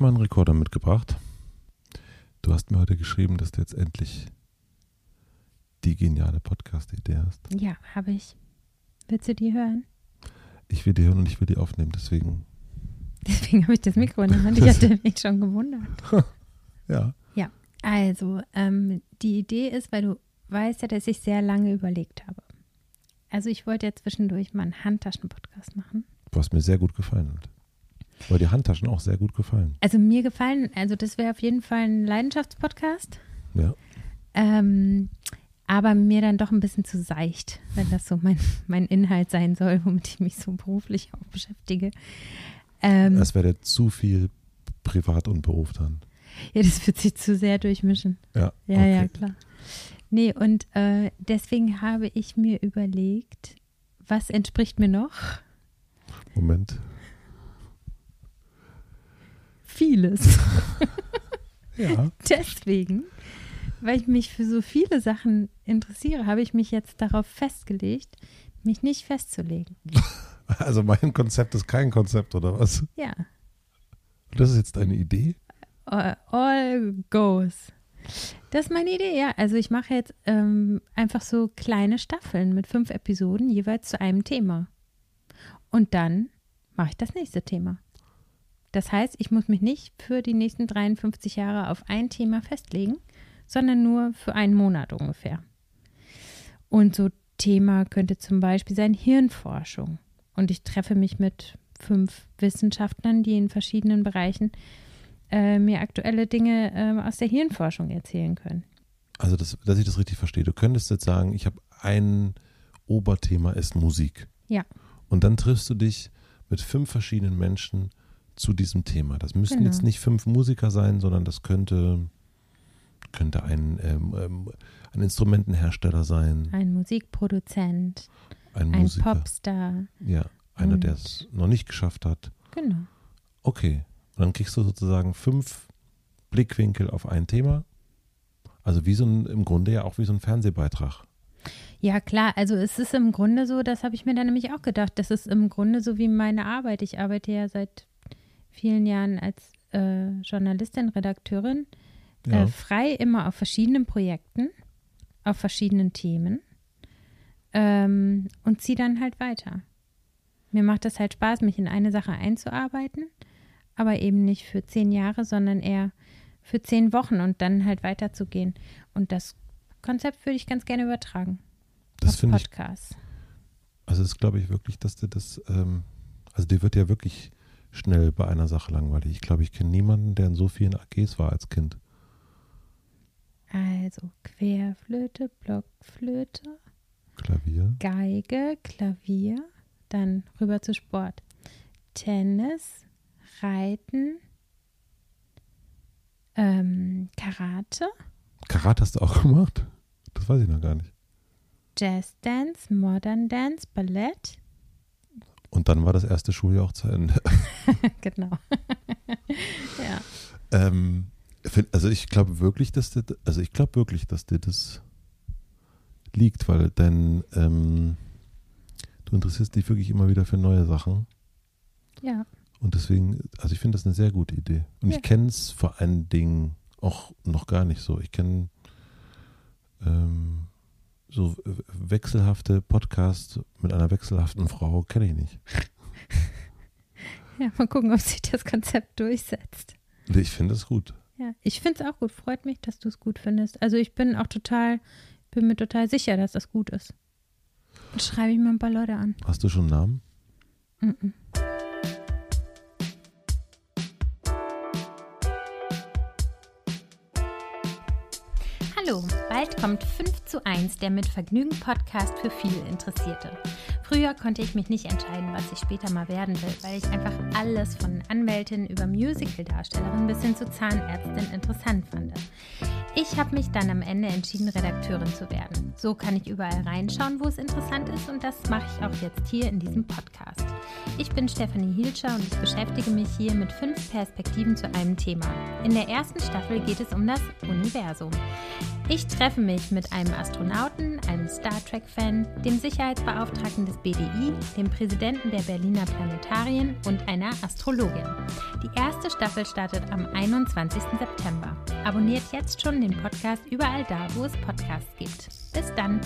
habe mal einen Rekorder mitgebracht. Du hast mir heute geschrieben, dass du jetzt endlich die geniale Podcast-Idee hast. Ja, habe ich. Willst du die hören? Ich will die hören und ich will die aufnehmen, deswegen. Deswegen habe ich das Mikro in der Hand. Ich hatte mich schon gewundert. ja. Ja, also ähm, die Idee ist, weil du weißt ja, dass ich sehr lange überlegt habe. Also ich wollte ja zwischendurch mal einen Handtaschen-Podcast machen. Was mir sehr gut gefallen hat. Weil die Handtaschen auch sehr gut gefallen. Also mir gefallen, also das wäre auf jeden Fall ein Leidenschaftspodcast. Ja. Ähm, aber mir dann doch ein bisschen zu seicht, wenn das so mein, mein Inhalt sein soll, womit ich mich so beruflich auch beschäftige. Ähm, Das wäre zu viel Privat und Beruf dann. ja, das wird sich zu sehr durchmischen. Ja. Ja, okay. ja, klar. Nee, und äh, deswegen habe ich mir überlegt, was entspricht mir noch? Moment. Vieles. Ja. Deswegen, weil ich mich für so viele Sachen interessiere, habe ich mich jetzt darauf festgelegt, mich nicht festzulegen. Also mein Konzept ist kein Konzept, oder was? Ja, Das ist jetzt deine Idee? all, all goes. Das ist meine Idee, ja. Also ich mache jetzt ähm, einfach so kleine Staffeln mit fünf Episoden jeweils zu einem Thema. Und dann mache ich das nächste Thema. Das heißt, ich muss mich nicht für die nächsten 53 Jahre auf ein Thema festlegen, sondern nur für einen Monat ungefähr. Und so Thema könnte zum Beispiel sein Hirnforschung. Und ich treffe mich mit fünf Wissenschaftlern, die in verschiedenen Bereichen äh, mir aktuelle Dinge äh, aus der Hirnforschung erzählen können. Also, das, dass ich das richtig verstehe. Du könntest jetzt sagen, ich habe ein Oberthema ist Musik. Ja. Und dann triffst du dich mit fünf verschiedenen Menschen zu diesem Thema. Das müssten Genau. jetzt nicht fünf Musiker sein, sondern das könnte, könnte ein, ähm, ähm, ein Instrumentenhersteller sein, Ein Musikproduzent, ein ein Musiker. Popstar. Ja, einer, der es noch nicht geschafft hat. Genau. Okay. Und dann kriegst du sozusagen fünf Blickwinkel auf ein Thema. Also wie so ein, im Grunde ja auch wie so ein Fernsehbeitrag. Ja, klar. Also es ist im Grunde so, das habe ich mir dann nämlich auch gedacht, das ist im Grunde so wie meine Arbeit. Ich arbeite ja seit vielen Jahren als äh, Journalistin, Redakteurin, Ja. äh, frei immer auf verschiedenen Projekten, auf verschiedenen Themen ähm, und ziehe dann halt weiter. Mir macht es halt Spaß, mich in eine Sache einzuarbeiten, aber eben nicht für zehn Jahre, sondern eher für zehn Wochen und dann halt weiterzugehen. Und das Konzept würde ich ganz gerne übertragen. Das finde ich. Also das glaube ich wirklich, dass dir das, ähm, also dir wird ja wirklich schnell bei einer Sache langweilig. Ich glaube, ich kenne niemanden, der in so vielen AGs war als Kind. Also Querflöte, Blockflöte, Klavier. Geige, Klavier, dann rüber zu Sport. Tennis, Reiten, ähm, Karate, Karate hast du auch gemacht? Das weiß ich noch gar nicht. Jazz Dance, Modern Dance, Ballett. Und dann war das erste Schuljahr auch zu Ende. genau. ja. Ähm, also ich glaube wirklich, dass dir, also ich glaube wirklich, dass dir das liegt, weil dein, ähm, du interessierst dich wirklich immer wieder für neue Sachen. Ja. Und deswegen, also ich finde das eine sehr gute Idee. Und Ja. ich kenne es vor allen Dingen auch noch gar nicht so. Ich kenne so äh, wechselhafte Podcasts mit einer wechselhaften Frau, kenne ich nicht. Ja, mal gucken, ob sich das Konzept durchsetzt. Ich finde es gut. Ja, ich finde es auch gut. Freut mich, dass du es gut findest. Also ich bin auch total, bin mir total sicher, dass das gut ist. Dann schreibe ich mal ein paar Leute an. Hast du schon einen Namen? Mhm. Hallo, bald kommt 5 zu 1, der mit Vergnügen Podcast für viele Interessierte. Früher konnte ich mich nicht entscheiden, was ich später mal werden will, weil ich einfach alles von Anwältin über Musicaldarstellerin bis hin zu Zahnärztin interessant fand. Ich habe mich dann am Ende entschieden, Redakteurin zu werden. So kann ich überall reinschauen, wo es interessant ist und das mache ich auch jetzt hier in diesem Podcast. Ich bin Stefanie Hielscher und ich beschäftige mich hier mit fünf Perspektiven zu einem Thema. In der ersten Staffel geht es um das Universum. Ich treffe mich mit einem Astronauten, einem Star Trek-Fan, dem Sicherheitsbeauftragten des BDI, dem Präsidenten der Berliner Planetarien und einer Astrologin. Die erste Staffel startet am 21. September. Abonniert jetzt schon den Podcast überall da, wo es Podcasts gibt. Bis dann!